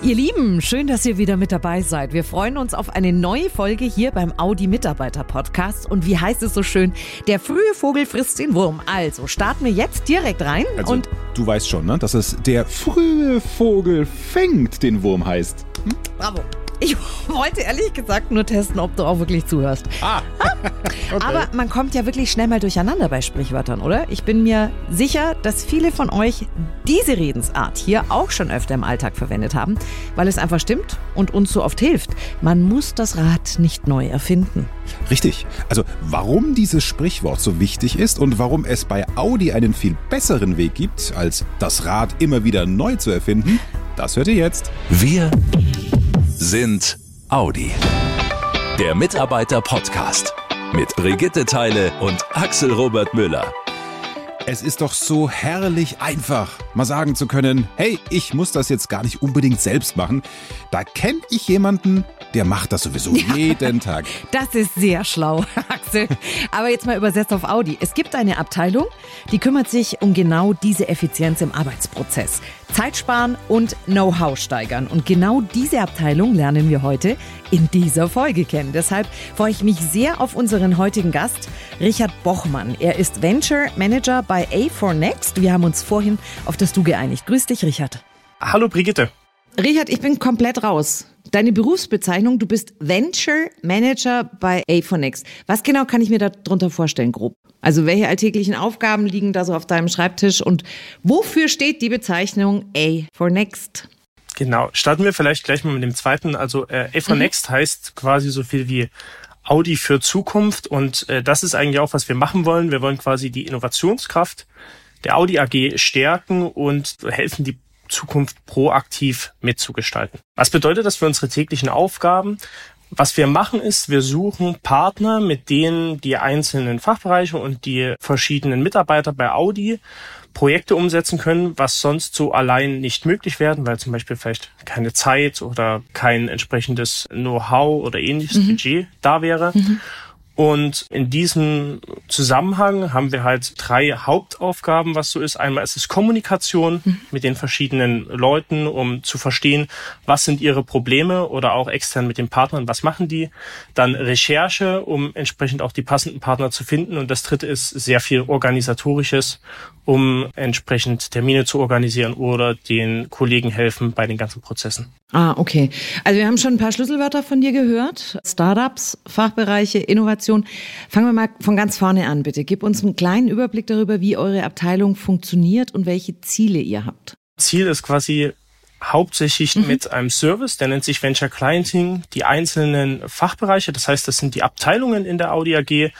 Ihr Lieben, schön, dass ihr wieder mit dabei seid. Wir freuen uns auf eine neue Folge hier beim Audi Mitarbeiter Podcast. Und wie heißt es so schön? Der frühe Vogel frisst den Wurm. Also starten wir jetzt direkt rein. Also, und du weißt schon, ne, dass es der frühe Vogel fängt den Wurm heißt. Hm? bravo. Ich wollte ehrlich gesagt nur testen, ob du auch wirklich zuhörst. Ah. okay. Aber man kommt ja wirklich schnell mal durcheinander bei Sprichwörtern, oder? Ich bin mir sicher, dass viele von euch diese Redensart hier auch schon öfter im Alltag verwendet haben, weil es einfach stimmt und uns so oft hilft. Man muss das Rad nicht neu erfinden. Richtig. Also warum dieses Sprichwort so wichtig ist und warum es bei Audi einen viel besseren Weg gibt, als das Rad immer wieder neu zu erfinden, das hört ihr jetzt. Wir sind Audi. Der Mitarbeiter-Podcast mit Brigitte Teile und Axel Robert Müller. Es ist doch so herrlich einfach, mal sagen zu können, hey, ich muss das jetzt gar nicht unbedingt selbst machen. Da kenne ich jemanden, der macht das sowieso ja, jeden Tag. Das ist sehr schlau, Axel. Aber jetzt mal übersetzt auf Audi. Es gibt eine Abteilung, die kümmert sich um genau diese Effizienz im Arbeitsprozess. Zeit sparen und Know-how steigern. Und genau diese Abteilung lernen wir heute in dieser Folge kennen. Deshalb freue ich mich sehr auf unseren heutigen Gast, Richard Bochmann. Er ist Venture Manager bei A4Next. Wir haben uns vorhin auf das Du geeinigt. Grüß dich, Richard. Hallo, Brigitte. Richard, ich bin komplett raus. Deine Berufsbezeichnung, du bist Venture Manager bei A4Next. Was genau kann ich mir darunter vorstellen, grob? Also welche alltäglichen Aufgaben liegen da so auf deinem Schreibtisch und wofür steht die Bezeichnung A4Next? Genau, starten wir vielleicht gleich mal mit dem zweiten. Also äh, A4Next mhm. heißt quasi so viel wie Audi für Zukunft und äh, das ist eigentlich auch, was wir machen wollen. Wir wollen quasi die Innovationskraft der Audi AG stärken und helfen, die Zukunft proaktiv mitzugestalten. Was bedeutet das für unsere täglichen Aufgaben? Was wir machen ist, wir suchen Partner, mit denen die einzelnen Fachbereiche und die verschiedenen Mitarbeiter bei Audi Projekte umsetzen können, was sonst so allein nicht möglich werden, weil zum Beispiel vielleicht keine Zeit oder kein entsprechendes Know-how oder ähnliches mhm. Budget da wäre. Mhm. Und in diesem Zusammenhang haben wir halt drei Hauptaufgaben, was so ist. Einmal ist es Kommunikation mhm. mit den verschiedenen Leuten, um zu verstehen, was sind ihre Probleme oder auch extern mit den Partnern, was machen die. Dann Recherche, um entsprechend auch die passenden Partner zu finden. Und das dritte ist sehr viel organisatorisches, um entsprechend Termine zu organisieren oder den Kollegen helfen bei den ganzen Prozessen. Ah, okay. Also wir haben schon ein paar Schlüsselwörter von dir gehört. Startups, Fachbereiche, Innovation. Fangen wir mal von ganz vorne an, bitte. Gib uns einen kleinen Überblick darüber, wie eure Abteilung funktioniert und welche Ziele ihr habt. Ziel ist quasi hauptsächlich mhm. mit einem Service, der nennt sich Venture Clienting, die einzelnen Fachbereiche, das heißt, das sind die Abteilungen in der Audi AG,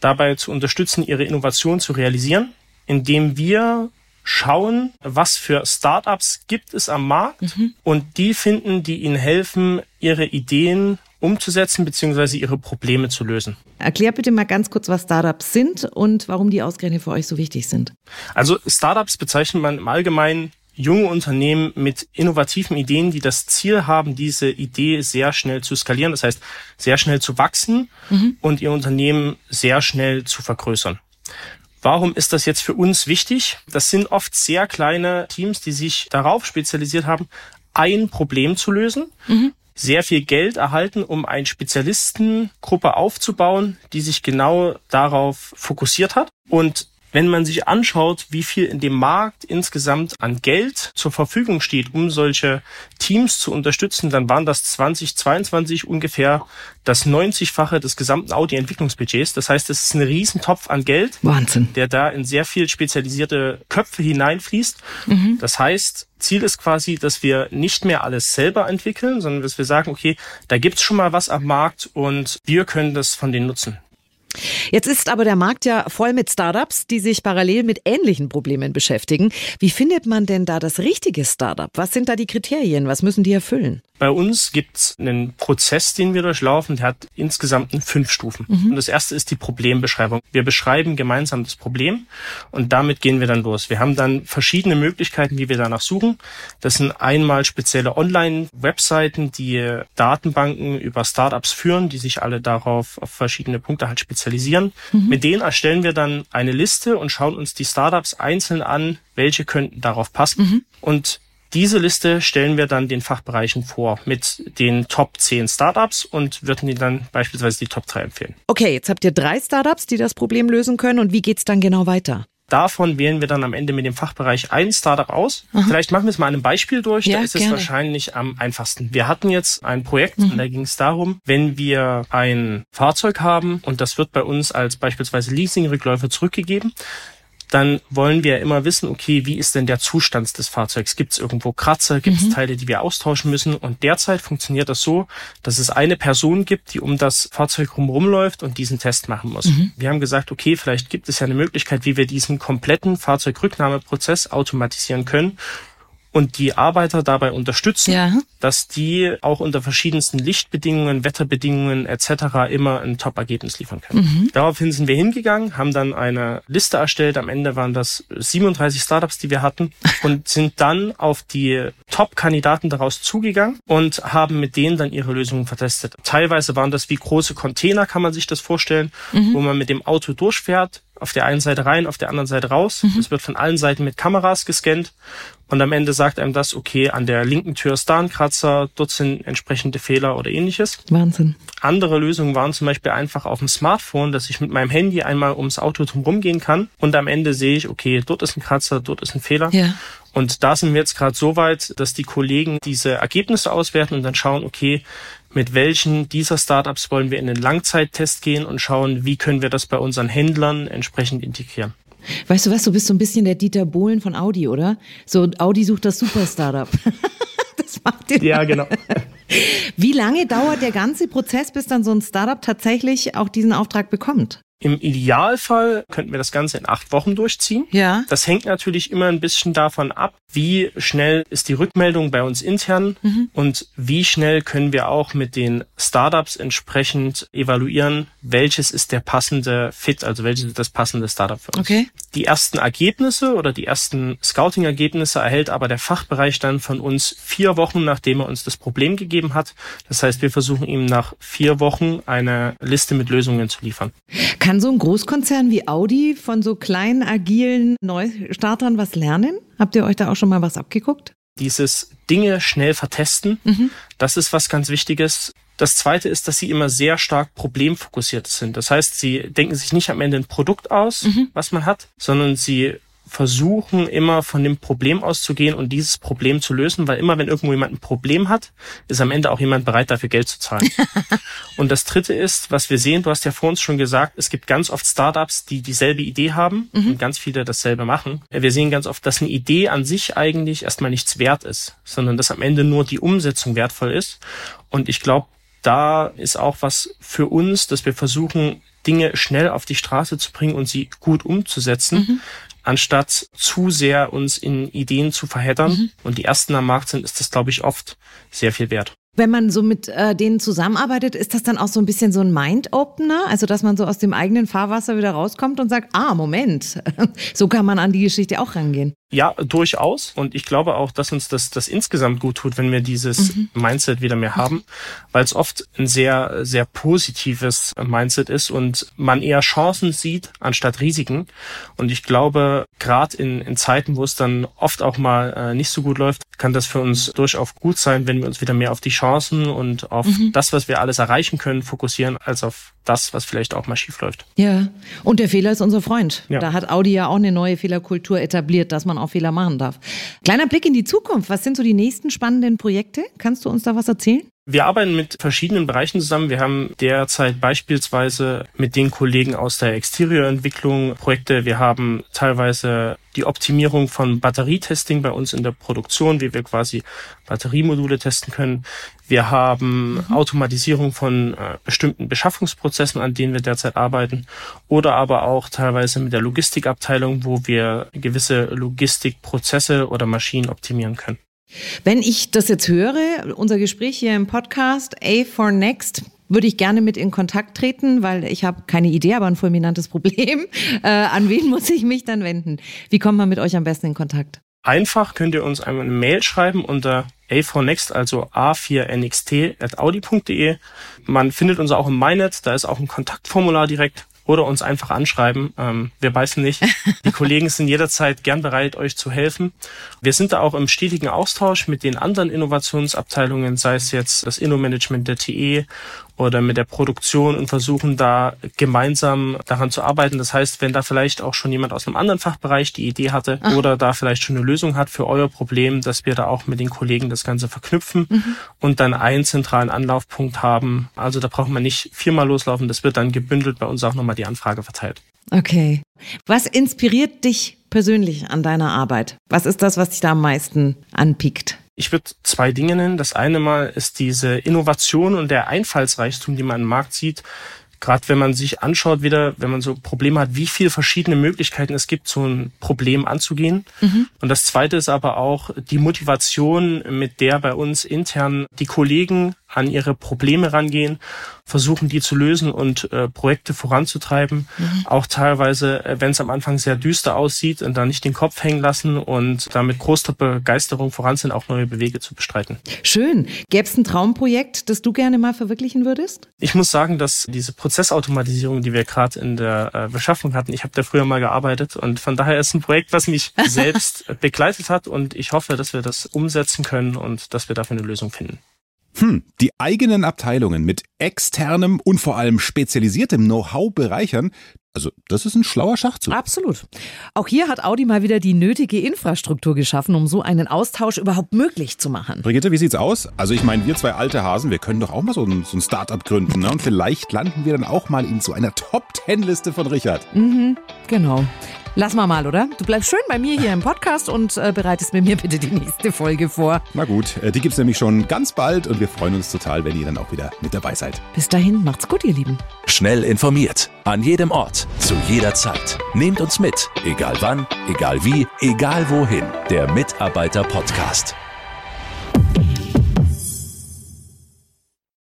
dabei zu unterstützen, ihre Innovation zu realisieren, indem wir schauen, was für Startups gibt es am Markt mhm. und die finden, die ihnen helfen, ihre Ideen umzusetzen bzw. ihre Probleme zu lösen. Erklär bitte mal ganz kurz, was Startups sind und warum die ausgerechnet für euch so wichtig sind. Also Startups bezeichnet man im Allgemeinen junge Unternehmen mit innovativen Ideen, die das Ziel haben, diese Idee sehr schnell zu skalieren, das heißt sehr schnell zu wachsen mhm. und ihr Unternehmen sehr schnell zu vergrößern. Warum ist das jetzt für uns wichtig? Das sind oft sehr kleine Teams, die sich darauf spezialisiert haben, ein Problem zu lösen. Mhm. Sehr viel Geld erhalten, um eine Spezialistengruppe aufzubauen, die sich genau darauf fokussiert hat. Und wenn man sich anschaut, wie viel in dem Markt insgesamt an Geld zur Verfügung steht, um solche Teams zu unterstützen, dann waren das 2022 ungefähr das 90-fache des gesamten Audi-Entwicklungsbudgets. Das heißt, es ist ein Riesentopf an Geld, Wahnsinn. der da in sehr viel spezialisierte Köpfe hineinfließt. Mhm. Das heißt, Ziel ist quasi, dass wir nicht mehr alles selber entwickeln, sondern dass wir sagen, okay, da gibt's schon mal was am Markt und wir können das von denen nutzen. Jetzt ist aber der Markt ja voll mit Startups, die sich parallel mit ähnlichen Problemen beschäftigen. Wie findet man denn da das richtige Startup? Was sind da die Kriterien? Was müssen die erfüllen? Bei uns gibt's einen Prozess, den wir durchlaufen, der hat insgesamt fünf Stufen. Mhm. Und das erste ist die Problembeschreibung. Wir beschreiben gemeinsam das Problem und damit gehen wir dann los. Wir haben dann verschiedene Möglichkeiten, wie wir danach suchen. Das sind einmal spezielle Online-Webseiten, die Datenbanken über Startups führen, die sich alle darauf auf verschiedene Punkte halt spezialisieren. Mhm. Mit denen erstellen wir dann eine Liste und schauen uns die Startups einzeln an, welche könnten darauf passen. Mhm. Und Diese Liste stellen wir dann den Fachbereichen vor mit den Top 10 Startups und würden ihnen dann beispielsweise die Top 3 empfehlen. Okay, jetzt habt ihr drei Startups, die das Problem lösen können. Und wie geht's dann genau weiter? Davon wählen wir dann am Ende mit dem Fachbereich ein Startup aus. Aha. Vielleicht machen wir es mal an einem Beispiel durch. Ja, da ist gerne. es wahrscheinlich am einfachsten. Wir hatten jetzt ein Projekt mhm. und da ging es darum, wenn wir ein Fahrzeug haben und das wird bei uns als beispielsweise Leasingrückläufer zurückgegeben, dann wollen wir immer wissen, okay, wie ist denn der Zustand des Fahrzeugs? Gibt es irgendwo Kratzer? Gibt es mhm. Teile, die wir austauschen müssen? Und derzeit funktioniert das so, dass es eine Person gibt, die um das Fahrzeug rumläuft und diesen Test machen muss. Mhm. Wir haben gesagt, okay, vielleicht gibt es ja eine Möglichkeit, wie wir diesen kompletten Fahrzeugrücknahmeprozess automatisieren können und die Arbeiter dabei unterstützen, ja. dass die auch unter verschiedensten Lichtbedingungen, Wetterbedingungen etc. immer ein Top-Ergebnis liefern können. Mhm. Daraufhin sind wir hingegangen, haben dann eine Liste erstellt. Am Ende waren das 37 Startups, die wir hatten und sind dann auf die Top-Kandidaten daraus zugegangen und haben mit denen dann ihre Lösungen vertestet. Teilweise waren das wie große Container, kann man sich das vorstellen, mhm. wo man mit dem Auto durchfährt, auf der einen Seite rein, auf der anderen Seite raus. Mhm. Es wird von allen Seiten mit Kameras gescannt und am Ende sagt einem das, okay, an der linken Tür ist da ein Kratzer, dort sind entsprechende Fehler oder ähnliches. Wahnsinn. Andere Lösungen waren zum Beispiel einfach auf dem Smartphone, dass ich mit meinem Handy einmal ums Auto drumherum gehen kann und am Ende sehe ich, okay, dort ist ein Kratzer, dort ist ein Fehler. Ja. Und da sind wir jetzt gerade so weit, dass die Kollegen diese Ergebnisse auswerten und dann schauen, okay, mit welchen dieser Startups wollen wir in den Langzeittest gehen und schauen, wie können wir das bei unseren Händlern entsprechend integrieren. Weißt du was, du bist so ein bisschen der Dieter Bohlen von Audi, oder? So, Audi sucht das Super-Startup. das macht ihr. Ja, genau. Wie lange dauert der ganze Prozess, bis dann so ein Startup tatsächlich auch diesen Auftrag bekommt? Im Idealfall könnten wir das Ganze in acht Wochen durchziehen. Ja. Das hängt natürlich immer ein bisschen davon ab, wie schnell ist die Rückmeldung bei uns intern mhm. und wie schnell können wir auch mit den Startups entsprechend evaluieren, welches ist der passende Fit, also welches ist das passende Startup für uns. Okay. Die ersten Ergebnisse oder die ersten Scouting-Ergebnisse erhält aber der Fachbereich dann von uns vier Wochen, nachdem er uns das Problem gegeben hat. Das heißt, wir versuchen ihm nach vier Wochen eine Liste mit Lösungen zu liefern. Kann so ein Großkonzern wie Audi von so kleinen, agilen Neustartern was lernen? Habt ihr euch da auch schon mal was abgeguckt? Dieses Dinge schnell vertesten, mhm. das ist was ganz Wichtiges. Das zweite ist, dass sie immer sehr stark problemfokussiert sind. Das heißt, sie denken sich nicht am Ende ein Produkt aus, mhm. was man hat, sondern sie versuchen immer von dem Problem auszugehen und dieses Problem zu lösen, weil immer wenn irgendwo jemand ein Problem hat, ist am Ende auch jemand bereit, dafür Geld zu zahlen. und das dritte ist, was wir sehen, du hast ja vor uns schon gesagt, es gibt ganz oft Startups, die dieselbe Idee haben mhm. und ganz viele dasselbe machen. Wir sehen ganz oft, dass eine Idee an sich eigentlich erstmal nichts wert ist, sondern dass am Ende nur die Umsetzung wertvoll ist. Und ich glaube, da ist auch was für uns, dass wir versuchen, Dinge schnell auf die Straße zu bringen und sie gut umzusetzen, mhm anstatt zu sehr uns in Ideen zu verheddern mhm. und die ersten am Markt sind, ist das, glaube ich, oft sehr viel wert. Wenn man so mit äh, denen zusammenarbeitet, ist das dann auch so ein bisschen so ein Mind-Opener? Also, dass man so aus dem eigenen Fahrwasser wieder rauskommt und sagt, ah, Moment, so kann man an die Geschichte auch rangehen. Ja, durchaus. Und ich glaube auch, dass uns das, das insgesamt gut tut, wenn wir dieses mhm. Mindset wieder mehr haben, weil es oft ein sehr, sehr positives Mindset ist und man eher Chancen sieht anstatt Risiken. Und ich glaube, gerade in, in Zeiten, wo es dann oft auch mal äh, nicht so gut läuft, kann das für uns durchaus gut sein, wenn wir uns wieder mehr auf die Chancen und auf mhm. das, was wir alles erreichen können, fokussieren, als auf das, was vielleicht auch mal schief läuft. Ja, und der Fehler ist unser Freund. Ja. Da hat Audi ja auch eine neue Fehlerkultur etabliert, dass man auch Fehler machen darf. Kleiner Blick in die Zukunft. Was sind so die nächsten spannenden Projekte? Kannst du uns da was erzählen? Wir arbeiten mit verschiedenen Bereichen zusammen. Wir haben derzeit beispielsweise mit den Kollegen aus der Exteriorentwicklung Projekte. Wir haben teilweise die Optimierung von Batterietesting bei uns in der Produktion, wie wir quasi Batteriemodule testen können. Wir haben mhm. Automatisierung von äh, bestimmten Beschaffungsprozessen, an denen wir derzeit arbeiten. Oder aber auch teilweise mit der Logistikabteilung, wo wir gewisse Logistikprozesse oder Maschinen optimieren können. Wenn ich das jetzt höre, unser Gespräch hier im Podcast A for Next, würde ich gerne mit in Kontakt treten, weil ich habe keine Idee, aber ein fulminantes Problem. Äh, an wen muss ich mich dann wenden? Wie kommt man mit euch am besten in Kontakt? Einfach könnt ihr uns einmal eine Mail schreiben unter a4next, also a4nxt at audi.de. Man findet uns auch im MyNet, da ist auch ein Kontaktformular direkt. Oder uns einfach anschreiben. Ähm, wir beißen nicht. Die Kollegen sind jederzeit gern bereit, euch zu helfen. Wir sind da auch im stetigen Austausch mit den anderen Innovationsabteilungen, sei es jetzt das Innomanagement der TE oder mit der Produktion und versuchen da gemeinsam daran zu arbeiten. Das heißt, wenn da vielleicht auch schon jemand aus einem anderen Fachbereich die Idee hatte Ach. oder da vielleicht schon eine Lösung hat für euer Problem, dass wir da auch mit den Kollegen das Ganze verknüpfen mhm. und dann einen zentralen Anlaufpunkt haben. Also da braucht man nicht viermal loslaufen, das wird dann gebündelt bei uns auch nochmal die Anfrage verteilt. Okay. Was inspiriert dich persönlich an deiner Arbeit? Was ist das, was dich da am meisten anpickt? Ich würde zwei Dinge nennen. Das eine mal ist diese Innovation und der Einfallsreichtum, die man im Markt sieht. Gerade wenn man sich anschaut, wieder, wenn man so Probleme hat, wie viele verschiedene Möglichkeiten es gibt, so ein Problem anzugehen. Mhm. Und das zweite ist aber auch die Motivation, mit der bei uns intern die Kollegen an ihre Probleme rangehen, versuchen die zu lösen und äh, Projekte voranzutreiben. Mhm. Auch teilweise, äh, wenn es am Anfang sehr düster aussieht, und da nicht den Kopf hängen lassen und damit großer Begeisterung voran sind, auch neue Bewege zu bestreiten. Schön. Gäbe es ein Traumprojekt, das du gerne mal verwirklichen würdest? Ich muss sagen, dass diese Prozessautomatisierung, die wir gerade in der äh, Beschaffung hatten, ich habe da früher mal gearbeitet und von daher ist ein Projekt, was mich selbst begleitet hat und ich hoffe, dass wir das umsetzen können und dass wir dafür eine Lösung finden. Hm, die eigenen Abteilungen mit externem und vor allem spezialisiertem Know-how bereichern, also das ist ein schlauer Schachzug. Absolut. Auch hier hat Audi mal wieder die nötige Infrastruktur geschaffen, um so einen Austausch überhaupt möglich zu machen. Brigitte, wie sieht's aus? Also ich meine, wir zwei alte Hasen, wir können doch auch mal so ein, so ein Start-up gründen. Ne? Und vielleicht landen wir dann auch mal in so einer Top-Ten-Liste von Richard. Mhm, genau. Lass mal mal, oder? Du bleibst schön bei mir hier im Podcast und äh, bereitest mir mir bitte die nächste Folge vor. Na gut, äh, die gibt's nämlich schon ganz bald und wir freuen uns total, wenn ihr dann auch wieder mit dabei seid. Bis dahin, macht's gut, ihr Lieben. Schnell informiert, an jedem Ort, zu jeder Zeit. Nehmt uns mit, egal wann, egal wie, egal wohin. Der Mitarbeiter-Podcast.